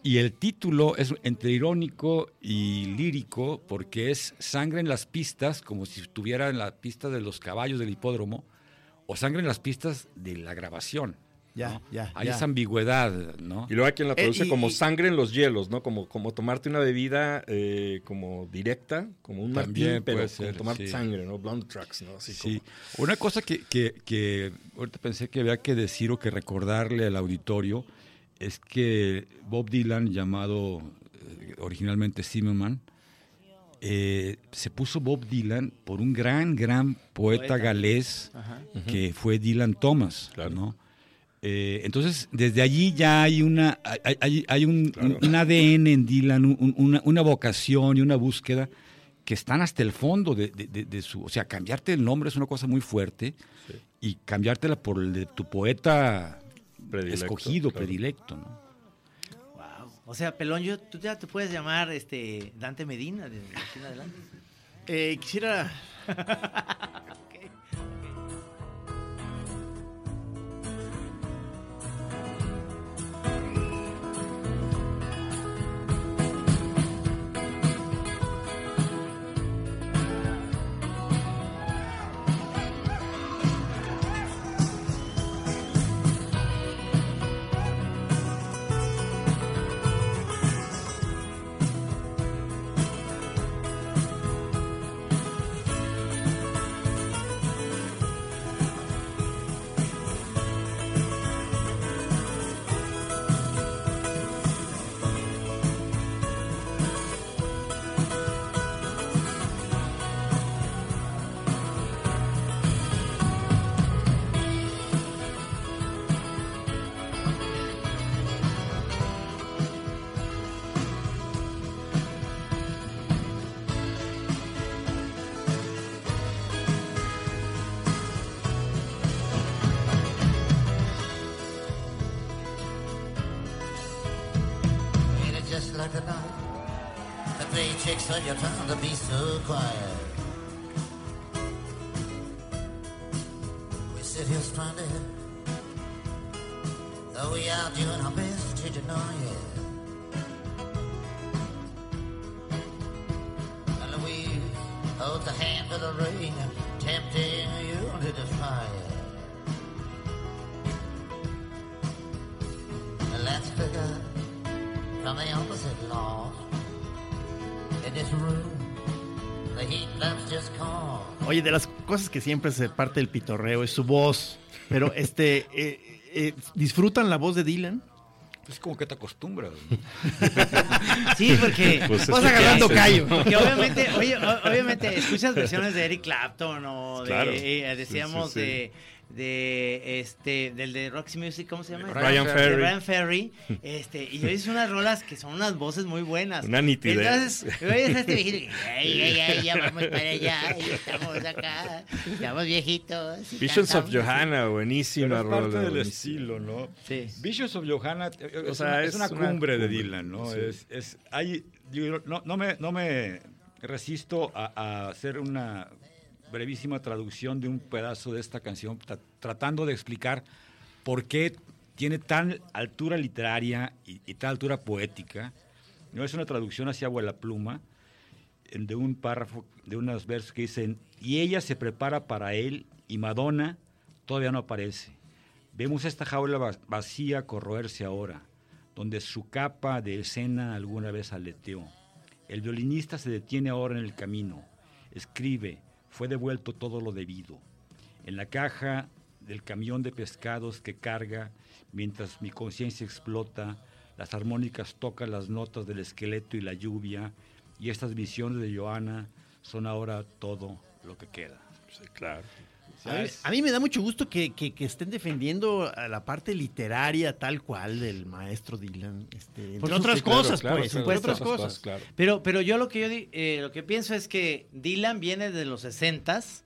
Y el título es entre irónico y lírico porque es sangre en las pistas, como si estuviera en la pista de los caballos del hipódromo, o sangre en las pistas de la grabación. Ya, ¿no? ya, Hay ya. esa ambigüedad, ¿no? Y luego hay quien la Eh, traduce y- como y- sangre en los hielos, ¿no? Como, como tomarte una bebida eh, como directa, como un También martín, pero puede como ser, tomar sí. sangre, ¿no? Blonde tracks, ¿no? Así Sí, como- una cosa que, que, que ahorita pensé que había que decir o que recordarle al auditorio es que Bob Dylan, llamado eh, originalmente Zimmerman, eh, se puso Bob Dylan por un gran, gran poeta, Poeta. galés Ajá. que fue Dylan Thomas, Claro. ¿no? Eh, entonces, desde allí ya hay una hay, hay- hay un, un- un ADN en Dylan, un- un- una, una vocación y una búsqueda que están hasta el fondo de, de- de- de su... O sea, cambiarte el nombre es una cosa muy fuerte y cambiártela por el de tu poeta Predilecto, escogido, claro. predilecto, ¿no? Wow. O sea, Pelón, yo, tú ya te puedes llamar este Dante Medina desde aquí en adelante. Eh, quisiera. you're trying to be so quiet. Oye, de las cosas que siempre se parte del pitorreo es su voz. Pero, este, eh, eh, ¿disfrutan la voz de Dylan? Es como que te acostumbras. Sí, porque Pues es vas agarrando haces, callo. ¿no? Porque obviamente, oye, obviamente escuchas versiones de Eric Clapton o de, Claro. eh, decíamos Sí, sí, sí. de de este del de Roxy Music, ¿cómo se llama? Ryan De Ferry. Ryan Ferry. Este, y oyes unas rolas que son unas voces muy buenas. Una nitidez. Entonces, oyes a este viejito ay, ay, ay, ya vamos para allá, y estamos acá, estamos viejitos. Visions of. Johanna, buenísima Pero es parte rola. del buenísima. estilo, ¿no? Sí. Visions of Johanna eh, es, O sea, una, es es una una cumbre de cumbre, Dylan, ¿no? sí. Es, es, hay, digo, no, no me, no me resisto a, a hacer una brevísima traducción de un pedazo de esta canción, tra- tratando de explicar por qué tiene tan altura literaria y, y tal altura poética. No es una traducción hacia abuela pluma de un párrafo, de unos versos que dicen, y ella se prepara para él y Madonna todavía no aparece. Vemos esta jaula va- vacía corroerse ahora, donde su capa de escena alguna vez aleteó. El violinista se detiene ahora en el camino, escribe, fue devuelto todo lo debido. En la caja del camión de pescados que carga, mientras mi conciencia explota, las armónicas tocan las notas del esqueleto y la lluvia, y estas visiones de Joana son ahora todo lo que queda. Sí, claro. A mí, a mí me da mucho gusto que, que- que estén defendiendo a la parte literaria tal cual del maestro Dylan. Este, entre Por otras claro, cosas, claro, pues. claro, entre otras otras cosas, cosas. claro. Pero, pero yo lo que yo di- eh, lo que pienso es que Dylan viene de los 60s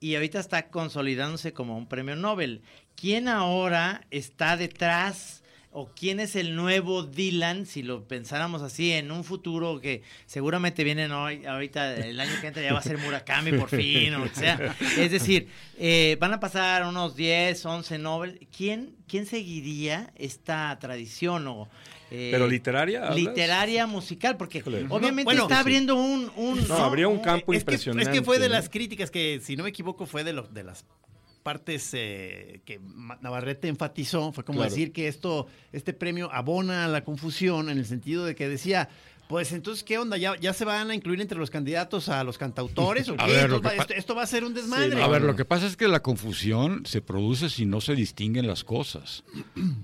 y ahorita está consolidándose como un premio Nobel. ¿Quién ahora está detrás o quién es el nuevo Dylan, si lo pensáramos así, en un futuro que seguramente viene hoy, ahorita el año que entra ya va a ser Murakami por fin, o lo que sea. Es decir, eh, van a pasar unos 10, 11 Nobel. ¿Quién, quién seguiría esta tradición o... eh, ¿Pero literaria hablas? Literaria musical, porque obviamente Bueno, está abriendo un... un No, habría un campo es que, impresionante. es que fue de ¿no? las críticas que, si no me equivoco, fue de, los de las partes eh, que Navarrete enfatizó. Fue como Claro. decir que esto, este premio abona a la confusión en el sentido de que decía. Pues entonces, ¿qué onda? ¿Ya, ¿Ya se van a incluir entre los candidatos a los cantautores? ¿O A qué? ver, va- esto, esto va a ser un desmadre. A ver, lo que pasa es que la confusión se produce si no se distinguen las cosas.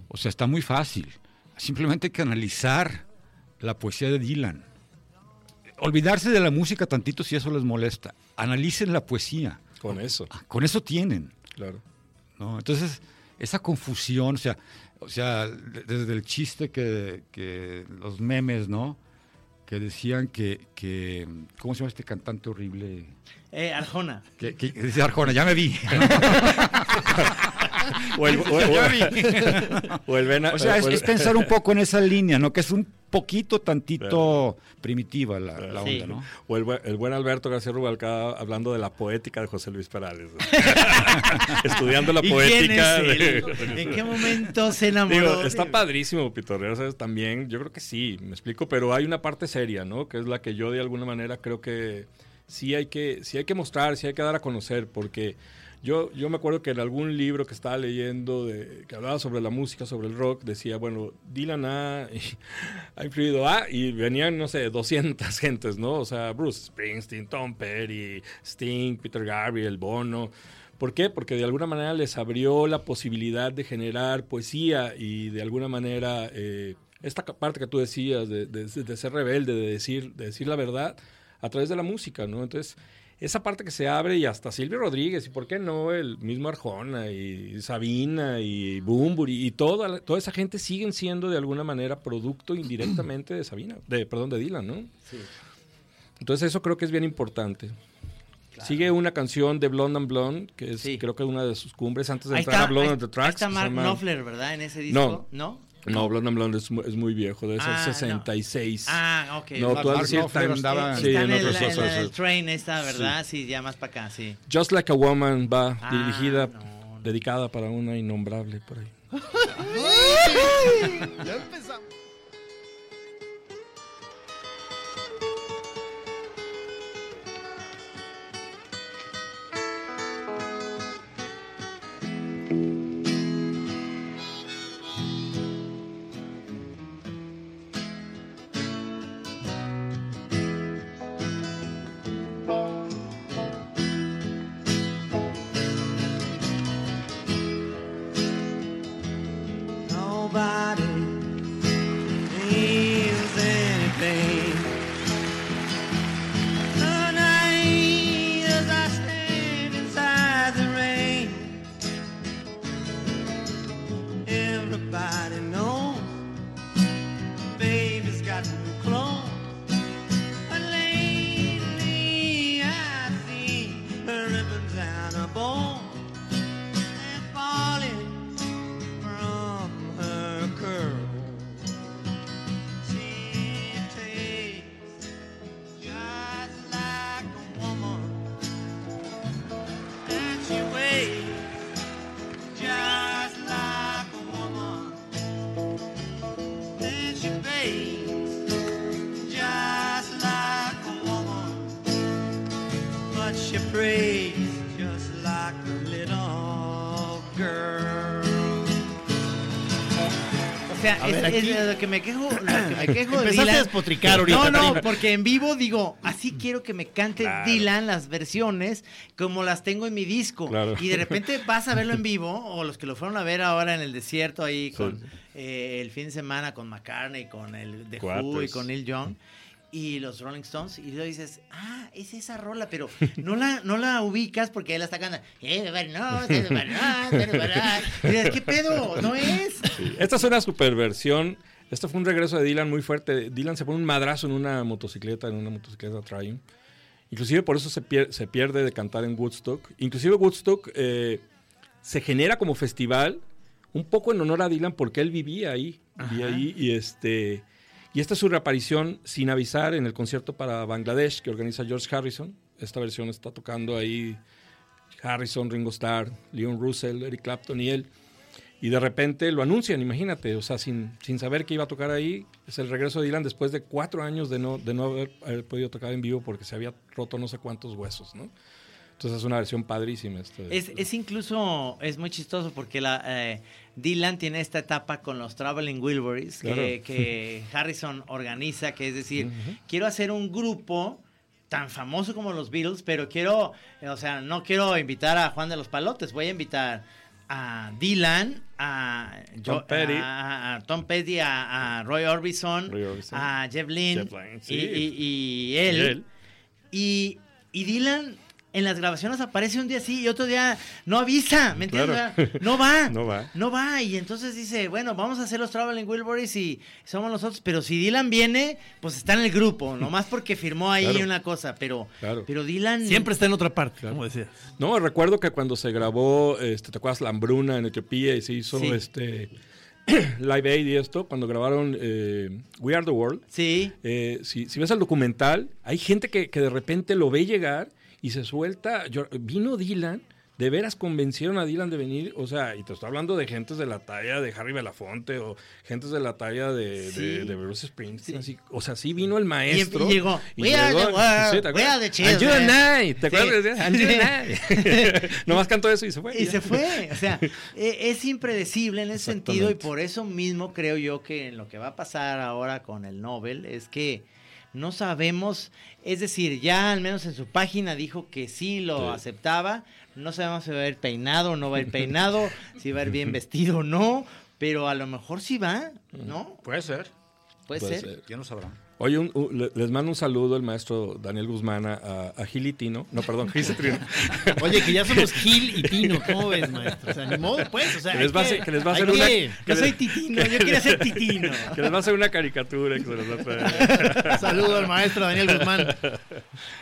O sea, está muy fácil. Simplemente hay que analizar la poesía de Dylan. Olvidarse de la música tantito si eso les molesta. Analicen la poesía. Con eso, Con eso tienen. Claro. ¿no? Entonces, esa confusión, o sea, o sea de- desde el chiste que, que los memes, ¿no? Que decían que, que, ¿cómo se llama este cantante horrible? Eh, Arjona. Que, que- dice Arjona, ya me vi. O el, o- o- o el Ben- O sea, es, es pensar un poco en esa línea, ¿no? Que es un poquito, tantito primitiva la, la Sí. onda, ¿no? O el, buen- el buen Alberto García Rubalcaba hablando de la poética de José Luis Perales. Estudiando la ¿Y quién poética. de-? ¿En qué momento se enamoró? Digo, está padrísimo Pitorreo, ¿sabes? También, yo creo que sí, me explico, pero hay una parte seria, ¿no? Que es la que yo de alguna manera creo que sí hay que, sí hay que mostrar, sí hay que dar a conocer, porque yo, yo me acuerdo que en algún libro que estaba leyendo que hablaba sobre la música, sobre el rock, decía, bueno, Dylan ha, ha influido a, y venían, no sé, 200 gentes, ¿no? O sea, Bruce Springsteen, Tom Petty, Sting, Peter Gabriel, Bono. ¿Por qué? Porque de alguna manera les abrió la posibilidad de generar poesía y de alguna manera eh, esta parte que tú decías de, de- de ser rebelde, de decir, de decir la verdad a través de la música, ¿no? Entonces, esa parte que se abre y hasta Silvio Rodríguez, y por qué no el mismo Arjona y Sabina y Bumburi y toda, toda esa gente siguen siendo de alguna manera producto indirectamente de Sabina, de, perdón, de Dylan, ¿no? Entonces eso creo que es bien importante. Sigue una canción de Blonde and Blonde, que es Sí. creo que una de sus cumbres antes de Ahí entrar está, a Blonde ahí- and the ahí Tracks. está que se Mark llama- Knopfler, ¿verdad? En ese disco. ¿No? No, Blonde and Blonde es, mu- es muy viejo, debe ser Ah, no. 66. Ah, ok. No, tú has decir Times- andaba- sí, está en en, el, en cosas. el train esta, ¿verdad? Sí. ya más para acá, sí. Just Like a Woman va Ah, dirigida, no. dedicada para una innombrable por ahí. Ya empezamos. Sea, A es, ver, es aquí- de lo que me quejo, lo que me quejo de Empezaste Dylan. a despotricar ahorita, No, no, porque en vivo digo, así quiero que me cante Claro. Dylan las versiones como las tengo en mi disco. Claro. Y de repente vas a verlo en vivo, o los que lo fueron a ver ahora en el desierto ahí Sí. con eh, el fin de semana con McCartney, con el The Who y con Neil Young. Y los Rolling Stones, y luego dices, ah, es esa rola, pero no la, no la ubicas porque él la está cantando. "Eh, pero no, pero no, pero no". Y dices, ¿qué pedo? No es. Sí. Esta es una superversión. Este fue un regreso de Dylan muy fuerte. Dylan se pone un madrazo en una motocicleta, en una motocicleta Triumph. Inclusive por eso se, pier- se pierde de cantar en Woodstock. Inclusive Woodstock eh, se genera como festival un poco en honor a Dylan porque él vivía ahí. Vivía ahí y este... Y esta es su reaparición sin avisar en el concierto para Bangladesh que organiza George Harrison. Esta versión está tocando ahí Harrison, Ringo Starr, Leon Russell, Eric Clapton y él. Y de repente lo anuncian, imagínate, o sea, sin, sin saber que iba a tocar ahí. Es el regreso de Dylan después de cuatro años de no, de no haber, haber podido tocar en vivo porque se había roto no sé cuántos huesos, ¿no? Entonces es una versión padrísima. esta de- Es, es incluso, es muy chistoso porque la, eh, Dylan tiene esta etapa con los Traveling Wilburys que, Claro. que Harrison organiza, que es decir, quiero hacer un grupo tan famoso como los Beatles, pero quiero, o sea, no quiero invitar a Juan de los Palotes, voy a invitar a Dylan, a Tom Petty. a, a Tom Petty, a, a Roy Orbison, Roy Orbison. a Jeff sí. y, y- y él. Y él. Y, y Dylan en las grabaciones aparece un día sí y otro día no avisa, ¿me entiendes? Claro. No va. No va. No va. Y entonces dice, bueno, vamos a hacer los Traveling Wilburys y somos nosotros. Pero si Dylan viene, pues está en el grupo, nomás porque firmó ahí Claro. una cosa. Pero, Claro. pero Dylan. Siempre está en otra parte, como decías. No, recuerdo que cuando se grabó, este, ¿te acuerdas? La hambruna en Etiopía y se hizo Sí. este Live Aid y esto, cuando grabaron eh, We Are the World. Sí. Eh, si, si ves el documental, hay gente que, que de repente lo ve llegar y se suelta. Yo- vino Dylan, de veras convencieron a Dylan de venir. O sea, y te estoy hablando de gentes de la talla de Harry Belafonte o gentes de la talla de, Sí. de, de Bruce Springsteen. así. O sea, sí vino el maestro. Y llegó, y "We are the llegó- world, the children". And you and I, ¿te acuerdas? Sí. and. Nomás cantó eso y se fue. Y ya. se fue. O sea, e- es impredecible en ese sentido y por eso mismo creo yo que en lo que va a pasar ahora con el Nobel es que no sabemos, es decir, ya al menos en su página dijo que sí lo Sí. aceptaba, no sabemos si va a ir peinado o no va a ir peinado, si va a ir bien vestido o no, pero a lo mejor sí va, ¿no? Puede ser. Puede, Puede ser. ser. Ya no sabrán. Oye, un- un- le- les mando un saludo el maestro Daniel Guzmán a, a, Gil y Tino. No, perdón, Gil Cetrino. Oye, que ya somos Gil y Tino, ¿cómo ves, maestro? O sea, ni modo, pues, o sea, Que les va a hacer- que les va a hay hacer una- que- Yo soy les- Titino, yo quería ser Titino. Que les va a hacer una caricatura que se los va a traer. Saludo al maestro Daniel Guzmán.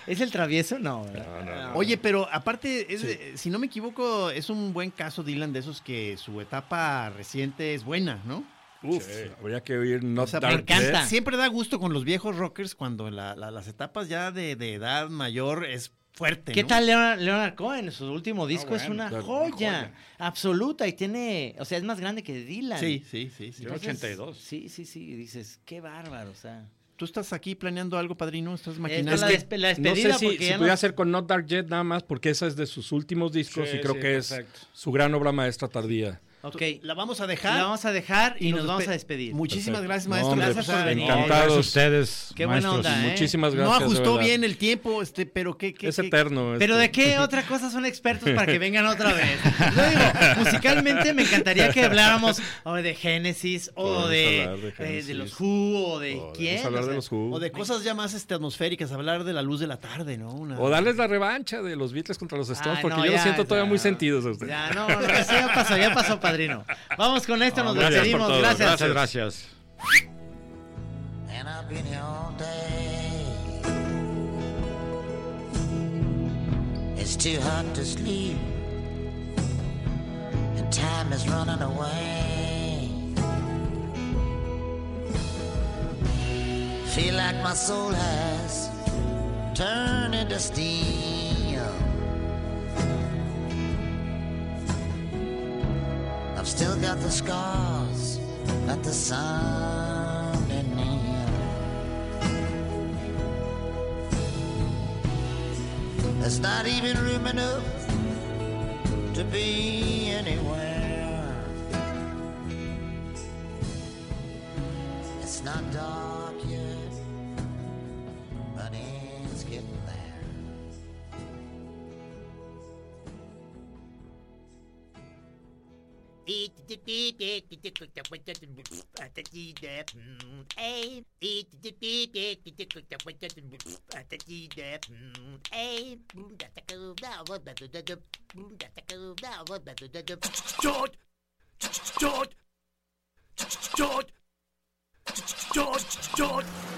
¿Es el travieso? No. ¿verdad? Oye, pero aparte, es, eh, si no me equivoco, es un buen caso, Dylan, de esos que su etapa reciente es buena, ¿no? Uf, habría que oír Not O sea. Siempre da gusto con los viejos rockers cuando la- la- las etapas ya de, de edad mayor es fuerte. ¿Qué ¿no? tal Leonard, Leonard Cohen? Su último disco es bueno, una claro, joya, una joya. absoluta y tiene, o sea, es más grande que Dylan. Sí, sí, sí. sí. Yo- 82. Sí, sí, sí, y dices, qué bárbaro, o sea. ¿Tú estás aquí planeando algo, padrino? ¿Estás maquinando? es la, despe- la No despedida sé si, si pudiera no- hacer con Not Dark Jet nada más, porque esa es de sus últimos discos Sí, y creo sí, que es su gran obra maestra tardía. Ok, La vamos a dejar. la vamos a dejar y, nos, nos vamos a despedir. Muchísimas Perfecto. gracias, No, maestro. Gracias sea, por venir. Encantados. Ustedes. Qué buena maestros. onda, ¿eh? Muchísimas No gracias. de ajustó bien el tiempo, este, pero qué, qué, Es qué- eterno. Pero. ¿de qué otra cosa son expertos para que vengan otra vez? Yo digo, musicalmente me encantaría que habláramos o de Génesis o de, de eh, de los Who o de quién. hablar o de los Who. O de cosas ya más este, atmosféricas, hablar de la luz de la tarde, ¿no? Una- O darles la revancha de los Beatles contra los Stones, Ay, porque no, yo ya, los siento todavía ya. muy sentidos a ustedes. Ya, no, no, eso ya pasó, ya pasó, padrino. Vamos con esto, nos ah, Gracias por despedimos. todo. Gracias. Gracias, gracias. And I've been here all day. It's too hot to sleep, and time is running away. Feel like my soul has turned into steel. I've still got the scars that the sun heal. There's not even room enough to be anywhere. It's not dark George! George! George! George! George!